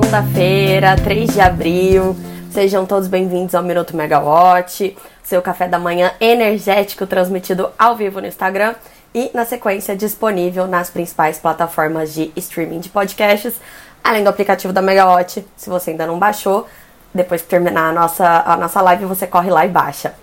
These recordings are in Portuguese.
segunda-feira, 3 de abril. Sejam todos bem-vindos ao Minuto Megawatt, seu café da manhã energético transmitido ao vivo no Instagram e, na sequência, disponível nas principais plataformas de streaming de podcasts, além do aplicativo da Megawatt. Se você ainda não baixou, depois que terminar a nossa, a nossa live, você corre lá e baixa.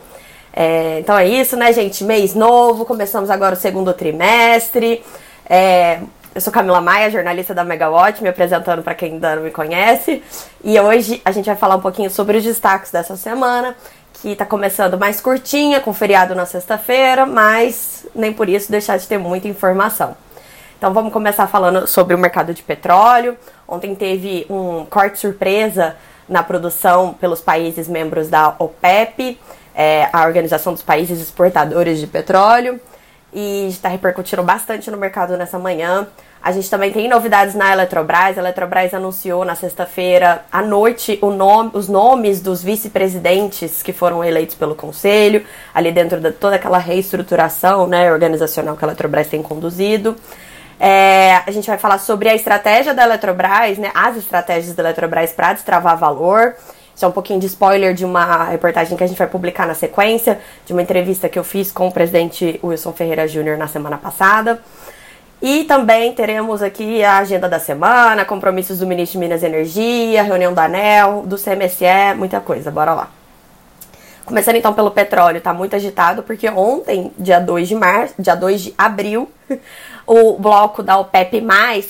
É, então é isso, né, gente? Mês novo, começamos agora o segundo trimestre. É, eu sou Camila Maia, jornalista da Megawatt, me apresentando para quem ainda não me conhece. E hoje a gente vai falar um pouquinho sobre os destaques dessa semana, que está começando mais curtinha, com feriado na sexta-feira, mas nem por isso deixar de ter muita informação. Então vamos começar falando sobre o mercado de petróleo. Ontem teve um corte surpresa na produção pelos países membros da OPEP, é, a Organização dos Países Exportadores de Petróleo, e está repercutindo bastante no mercado nessa manhã. A gente também tem novidades na Eletrobras. A Eletrobras anunciou na sexta-feira à noite nome, os nomes dos vice-presidentes que foram eleitos pelo conselho, ali dentro de toda aquela reestruturação né, organizacional que a Eletrobras tem conduzido. É, a gente vai falar sobre a estratégia da Eletrobras, né, as estratégias da Eletrobras para destravar valor. Isso é um pouquinho de spoiler de uma reportagem que a gente vai publicar na sequência, de uma entrevista que eu fiz com o presidente Wilson Ferreira Júnior na semana passada. E também teremos aqui a agenda da semana, compromissos do ministro de Minas e Energia, reunião da ANEL, do CMSE, muita coisa. Bora lá. Começando então pelo petróleo, tá muito agitado porque ontem, dia 2 de março, dia 2 de abril, o bloco da OPEP+,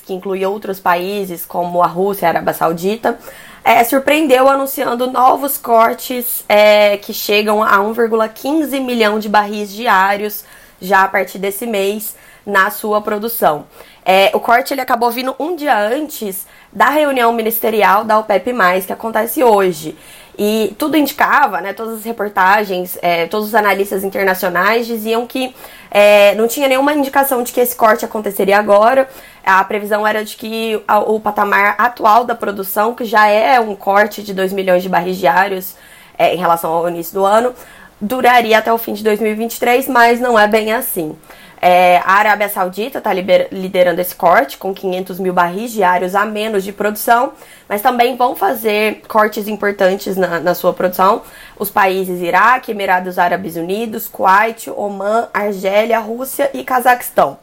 que inclui outros países como a Rússia e a Arábia Saudita, é, surpreendeu anunciando novos cortes é, que chegam a 1,15 milhão de barris diários já a partir desse mês na sua produção. É, o corte ele acabou vindo um dia antes da reunião ministerial da OPEP+, que acontece hoje. E tudo indicava, né, todas as reportagens, é, todos os analistas internacionais diziam que é, não tinha nenhuma indicação de que esse corte aconteceria agora. A previsão era de que o patamar atual da produção, que já é um corte de 2 milhões de barris diários é, em relação ao início do ano, duraria até o fim de 2023, mas não é bem assim. É, a Arábia Saudita está liderando esse corte com 500 mil barris diários a menos de produção, mas também vão fazer cortes importantes na, na sua produção. Os países Iraque, Emirados Árabes Unidos, Kuwait, Oman, Argélia, Rússia e Cazaquistão.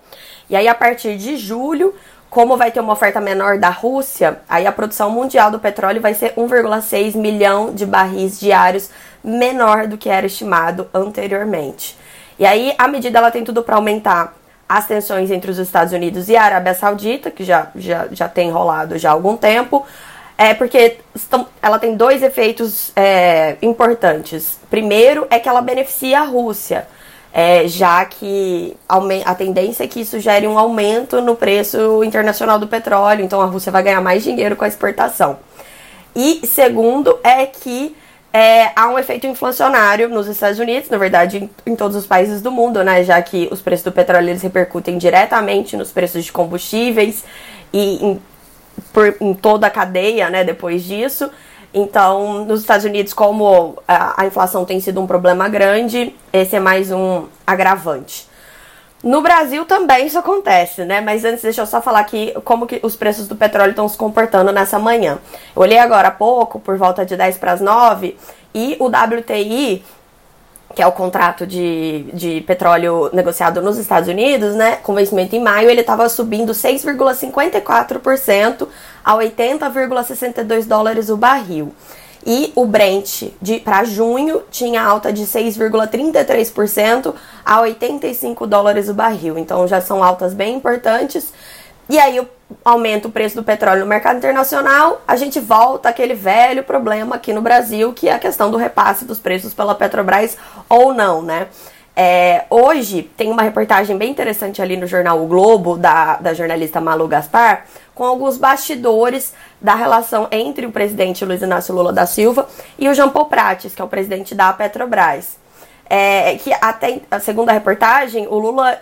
E aí, a partir de julho, como vai ter uma oferta menor da Rússia, aí a produção mundial do petróleo vai ser 1,6 milhão de barris diários menor do que era estimado anteriormente. E aí a medida ela tem tudo para aumentar as tensões entre os Estados Unidos e a Arábia Saudita, que já, já, já tem rolado já há algum tempo, é porque estão, ela tem dois efeitos é, importantes. Primeiro é que ela beneficia a Rússia, é, já que a tendência é que isso gere um aumento no preço internacional do petróleo, então a Rússia vai ganhar mais dinheiro com a exportação. E segundo é que é, há um efeito inflacionário nos Estados Unidos, na verdade em, em, todos os países do mundo, né? Já que os preços do petróleo eles repercutem diretamente nos preços de combustíveis e em, por, em toda a cadeia, né? Depois disso. Então, nos Estados Unidos, como a, a inflação tem sido um problema grande, esse é mais um agravante. No Brasil também isso acontece, né? Mas antes deixa eu só falar aqui como que os preços do petróleo estão se comportando nessa manhã. Eu olhei agora há pouco, por volta de 10 para as 9, e o WTI, que é o contrato de, de petróleo negociado nos Estados Unidos, né? Com vencimento em maio, ele estava subindo 6,54% a 80,62 dólares o barril. E o Brent para junho tinha alta de 6,33% a 85 dólares o barril. Então já são altas bem importantes. E aí aumenta o preço do petróleo no mercado internacional, a gente volta àquele velho problema aqui no Brasil, que é a questão do repasse dos preços pela Petrobras ou não, né? É, hoje tem uma reportagem bem interessante ali no jornal O Globo, da, da jornalista Malu Gaspar, com alguns bastidores da relação entre o presidente Luiz Inácio Lula da Silva e o Jean Paul Prates, que é o presidente da Petrobras. É, que até, segundo a reportagem, o Lula.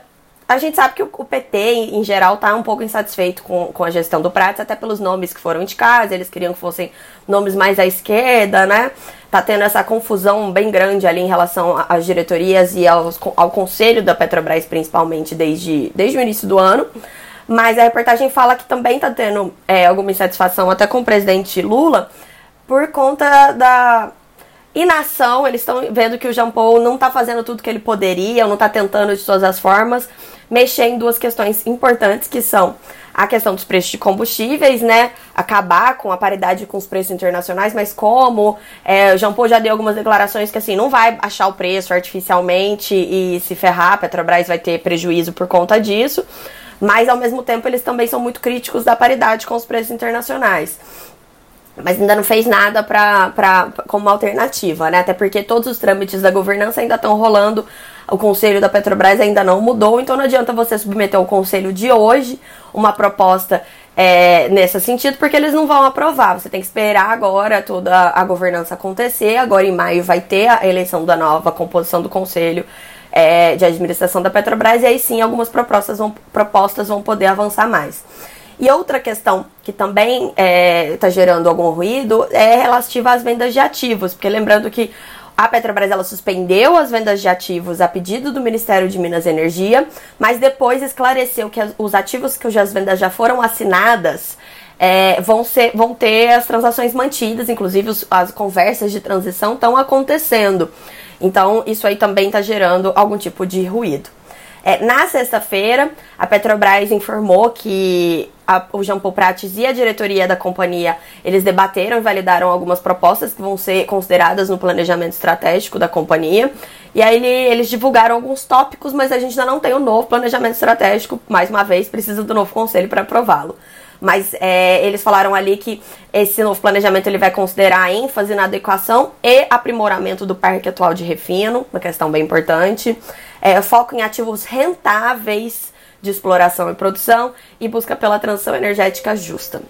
A gente sabe que o, PT, em geral, está um pouco insatisfeito com, com a gestão do Prates, até pelos nomes que foram indicados, eles queriam que fossem nomes mais à esquerda, né? Tá tendo essa confusão bem grande ali em relação às diretorias e aos, ao conselho da Petrobras, principalmente desde, desde o início do ano. Mas a reportagem fala que também está tendo é, alguma insatisfação até com o presidente Lula por conta da inação. Eles estão vendo que o Jean Paul não está fazendo tudo que ele poderia, não está tentando de todas as formas mexer em duas questões importantes que são a questão dos preços de combustíveis, né? Acabar com a paridade com os preços internacionais, mas como é, o Jean Paul já deu algumas declarações que assim, não vai achar o preço artificialmente e se ferrar, a Petrobras vai ter prejuízo por conta disso. Mas ao mesmo tempo eles também são muito críticos da paridade com os preços internacionais. Mas ainda não fez nada pra, pra, como alternativa, né? Até porque todos os trâmites da governança ainda estão rolando. O conselho da Petrobras ainda não mudou, então não adianta você submeter ao conselho de hoje uma proposta é, nesse sentido, porque eles não vão aprovar. Você tem que esperar agora toda a governança acontecer. Agora em maio vai ter a eleição da nova composição do conselho é, de administração da Petrobras, e aí sim algumas propostas vão, propostas vão poder avançar mais. E outra questão que também está é, tá gerando algum ruído é relativa às vendas de ativos, porque lembrando que a Petrobras ela suspendeu as vendas de ativos a pedido do Ministério de Minas e Energia, mas depois esclareceu que os ativos que as vendas já foram assinadas é, vão, ser, vão ter as transações mantidas, inclusive os, as conversas de transição estão acontecendo. Então, isso aí também está gerando algum tipo de ruído. É, na sexta-feira, a Petrobras informou que a, o Jean Paul Prates e a diretoria da companhia, eles debateram e validaram algumas propostas que vão ser consideradas no planejamento estratégico da companhia. E aí ele, eles divulgaram alguns tópicos, mas a gente ainda não tem o um novo planejamento estratégico. Mais uma vez, precisa do novo conselho para aprová-lo. Mas é, eles falaram ali que esse novo planejamento ele vai considerar ênfase na adequação e aprimoramento do parque atual de refino, uma questão bem importante. É, foco em ativos rentáveis de exploração e produção e busca pela transição energética justa.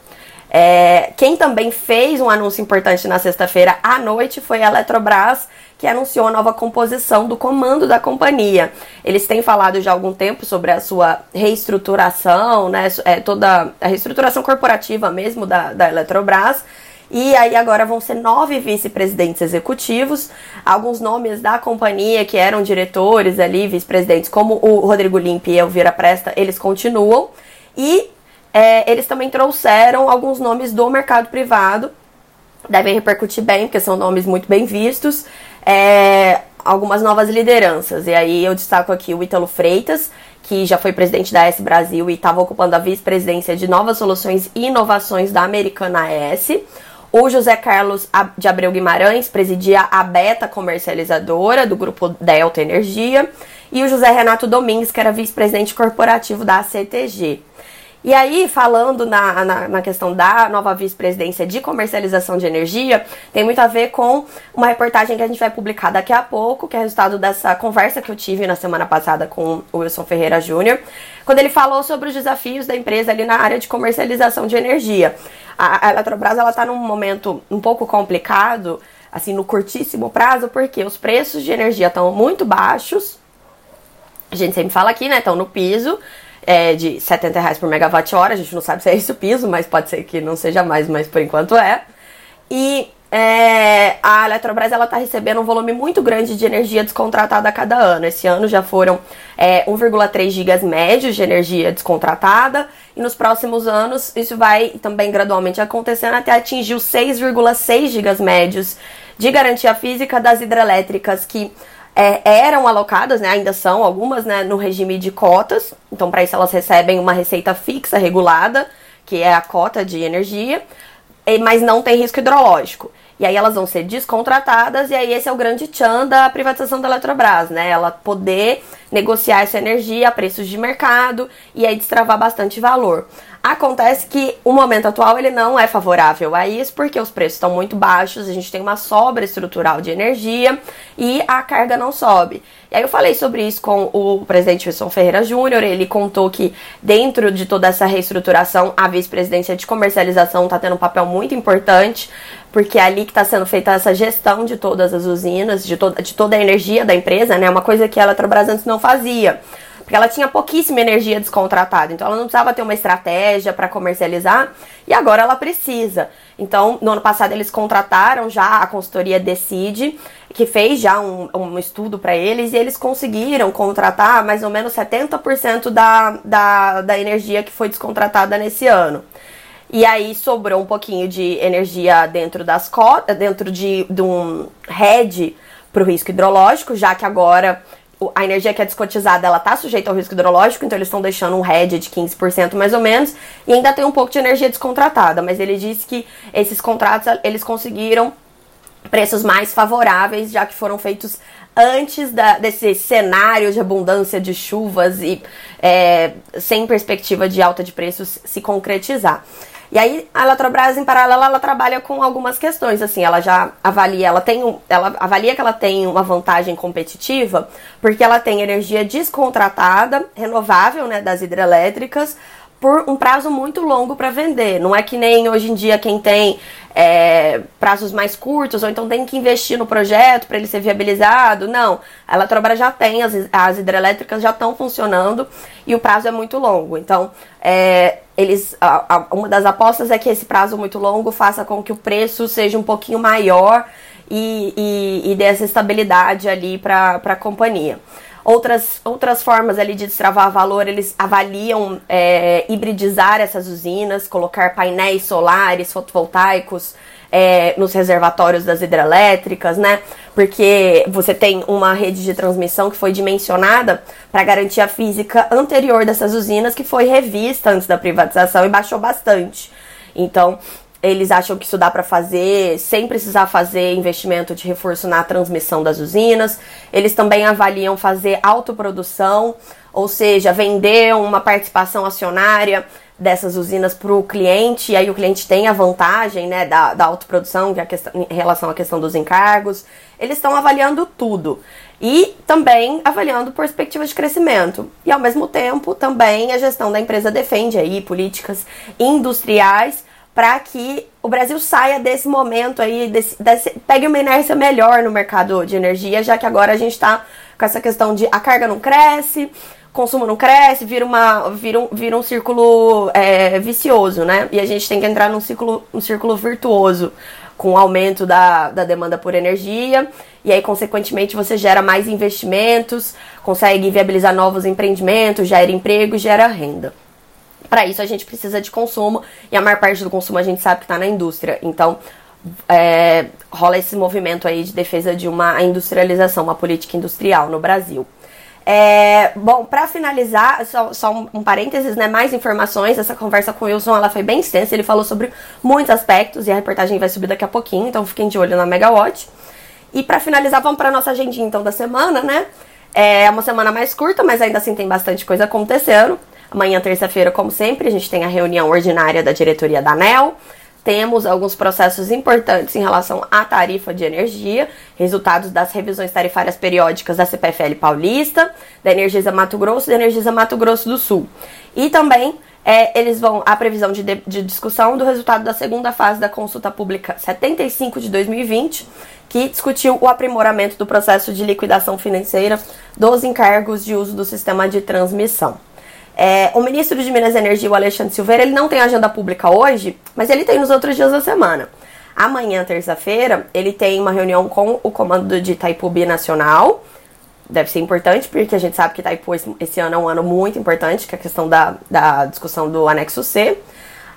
É, quem também fez um anúncio importante na sexta-feira à noite foi a Eletrobras, que anunciou a nova composição do comando da companhia. Eles têm falado já há algum tempo sobre a sua reestruturação, né, é, toda a reestruturação corporativa mesmo da, da Eletrobras. E aí agora vão ser nove vice-presidentes executivos, alguns nomes da companhia que eram diretores ali, vice-presidentes, como o Rodrigo Limpe e Elvira Presta, eles continuam. E é, eles também trouxeram alguns nomes do mercado privado, devem repercutir bem, porque são nomes muito bem vistos é, algumas novas lideranças. E aí eu destaco aqui o Ítalo Freitas, que já foi presidente da S Brasil e estava ocupando a vice-presidência de Novas Soluções e Inovações da Americana S. O José Carlos de Abreu Guimarães presidia a Beta Comercializadora do grupo Delta Energia. E o José Renato Domingues, que era vice-presidente corporativo da CTG. E aí, falando na, na, na questão da nova vice-presidência de comercialização de energia, tem muito a ver com uma reportagem que a gente vai publicar daqui a pouco, que é resultado dessa conversa que eu tive na semana passada com o Wilson Ferreira Júnior, quando ele falou sobre os desafios da empresa ali na área de comercialização de energia. A, a Eletrobras está num momento um pouco complicado, assim, no curtíssimo prazo, porque os preços de energia estão muito baixos. A gente sempre fala aqui, né? Estão no piso é, de 70 reais por megawatt-hora. A gente não sabe se é esse o piso, mas pode ser que não seja mais, mas por enquanto é. E é, a Eletrobras ela está recebendo um volume muito grande de energia descontratada a cada ano. Esse ano já foram é, 1,3 gigas médios de energia descontratada e nos próximos anos isso vai também gradualmente acontecendo até atingir os 6,6 gigas médios de garantia física das hidrelétricas que é, eram alocadas, né, ainda são algumas, né, no regime de cotas. Então, para isso, elas recebem uma receita fixa regulada, que é a cota de energia, mas não tem risco hidrológico. E aí elas vão ser descontratadas, e aí esse é o grande tchan da privatização da Eletrobras, né? Ela poder negociar essa energia a preços de mercado e aí destravar bastante valor. Acontece que o momento atual ele não é favorável a isso, porque os preços estão muito baixos, a gente tem uma sobra estrutural de energia e a carga não sobe. E aí eu falei sobre isso com o presidente Wilson Ferreira Júnior, ele contou que dentro de toda essa reestruturação, a vice-presidência de comercialização está tendo um papel muito importante, porque é ali que está sendo feita essa gestão de todas as usinas, de, to de toda a energia da empresa, né? Uma coisa que a Eletrobras antes não fazia. Porque ela tinha pouquíssima energia descontratada, então ela não precisava ter uma estratégia para comercializar e agora ela precisa. Então, no ano passado eles contrataram já a consultoria Decide que fez já um, um estudo para eles e eles conseguiram contratar mais ou menos 70% da, da, da energia que foi descontratada nesse ano. E aí sobrou um pouquinho de energia dentro das cotas, dentro de, de um hedge para o risco hidrológico, já que agora a energia que é descotizada ela está sujeita ao risco hidrológico, então eles estão deixando um hedge de 15% mais ou menos, e ainda tem um pouco de energia descontratada, mas ele disse que esses contratos eles conseguiram preços mais favoráveis, já que foram feitos antes da, desse cenário de abundância de chuvas e é, sem perspectiva de alta de preços se concretizar. E aí a Eletrobras, em paralelo, ela trabalha com algumas questões, assim, ela já avalia, ela tem um, ela avalia que ela tem uma vantagem competitiva, porque ela tem energia descontratada, renovável, né, das hidrelétricas, por um prazo muito longo para vender. Não é que nem hoje em dia quem tem é, prazos mais curtos, ou então tem que investir no projeto para ele ser viabilizado. Não, a Eletrobras já tem, as, as hidrelétricas já estão funcionando e o prazo é muito longo. Então, é, eles, a, a, uma das apostas é que esse prazo muito longo faça com que o preço seja um pouquinho maior e, e, e dê essa estabilidade ali para a companhia. Outras, outras formas ali de destravar valor, eles avaliam é, hibridizar essas usinas, colocar painéis solares, fotovoltaicos é, nos reservatórios das hidrelétricas, né? Porque você tem uma rede de transmissão que foi dimensionada para garantir a física anterior dessas usinas, que foi revista antes da privatização e baixou bastante. Então, eles acham que isso dá para fazer sem precisar fazer investimento de reforço na transmissão das usinas. Eles também avaliam fazer autoprodução, ou seja, vender uma participação acionária dessas usinas para o cliente, e aí o cliente tem a vantagem né, da, da autoprodução que é questão, em relação à questão dos encargos. Eles estão avaliando tudo. E também avaliando perspectivas de crescimento. E ao mesmo tempo, também a gestão da empresa defende aí políticas industriais para que o Brasil saia desse momento aí, desse, desse, pegue uma inércia melhor no mercado de energia, já que agora a gente está com essa questão de a carga não cresce, consumo não cresce, vira, uma, vira, um, vira um círculo é, vicioso, né? E a gente tem que entrar num círculo, um círculo virtuoso com o aumento da, da demanda por energia, e aí, consequentemente, você gera mais investimentos, consegue viabilizar novos empreendimentos, gera emprego, gera renda. Para isso a gente precisa de consumo e a maior parte do consumo a gente sabe que está na indústria. Então é, rola esse movimento aí de defesa de uma industrialização, uma política industrial no Brasil. É, bom, para finalizar, só, só um, um, parênteses, né? Mais informações. Essa conversa com o Wilson ela foi bem extensa. Ele falou sobre muitos aspectos e a reportagem vai subir daqui a pouquinho, então fiquem de olho na Megawatt. E para finalizar, vamos para nossa agendinha então da semana, né? É uma semana mais curta, mas ainda assim tem bastante coisa acontecendo. Amanhã, terça-feira, como sempre, a gente tem a reunião ordinária da diretoria da ANEL. Temos alguns processos importantes em relação à tarifa de energia, resultados das revisões tarifárias periódicas da CPFL Paulista, da Energisa Mato Grosso e da Energisa Mato Grosso do Sul. E também é, eles vão a previsão de, de, de, discussão do resultado da segunda fase da consulta pública 75 de 2020, que discutiu o aprimoramento do processo de liquidação financeira dos encargos de uso do sistema de transmissão. É, o ministro de Minas e Energia, o Alexandre Silveira, ele não tem agenda pública hoje, mas ele tem nos outros dias da semana. Amanhã, terça-feira, ele tem uma reunião com o comando de Itaipu Nacional. Deve ser importante, porque a gente sabe que Itaipu esse ano é um ano muito importante, que é a questão da, da discussão do anexo C.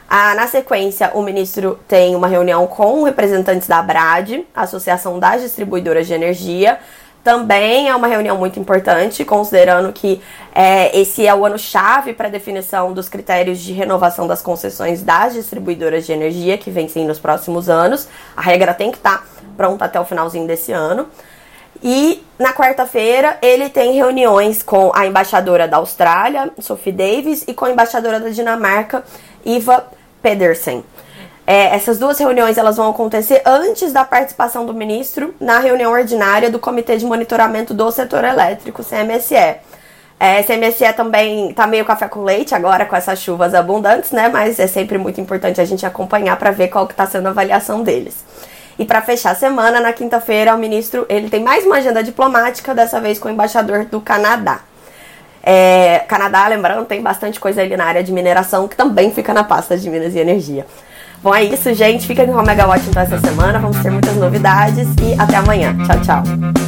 Ah, na sequência, o ministro tem uma reunião com representantes da ABRAD, Associação das Distribuidoras de Energia, também é uma reunião muito importante, considerando que é, esse é o ano-chave para a definição dos critérios de renovação das concessões das distribuidoras de energia que vencem nos próximos anos. A regra tem que estar tá pronta até o finalzinho desse ano. E na quarta-feira ele tem reuniões com a embaixadora da Austrália, Sophie Davis, e com a embaixadora da Dinamarca, Iva Pedersen. É, essas duas reuniões elas vão acontecer antes da participação do ministro na reunião ordinária do Comitê de Monitoramento do Setor Elétrico, CMSE. É, CMSE também tá meio café com leite agora com essas chuvas abundantes, né? Mas é sempre muito importante a gente acompanhar para ver qual que está sendo a avaliação deles. E para fechar a semana, na quinta-feira, o ministro ele tem mais uma agenda diplomática, dessa vez com o embaixador do Canadá. É, Canadá, lembrando, tem bastante coisa ali na área de mineração que também fica na pasta de Minas e Energia. Bom, é isso, gente. Fica com o Megawatt então essa semana. Vamos ter muitas novidades e até amanhã. Tchau, tchau.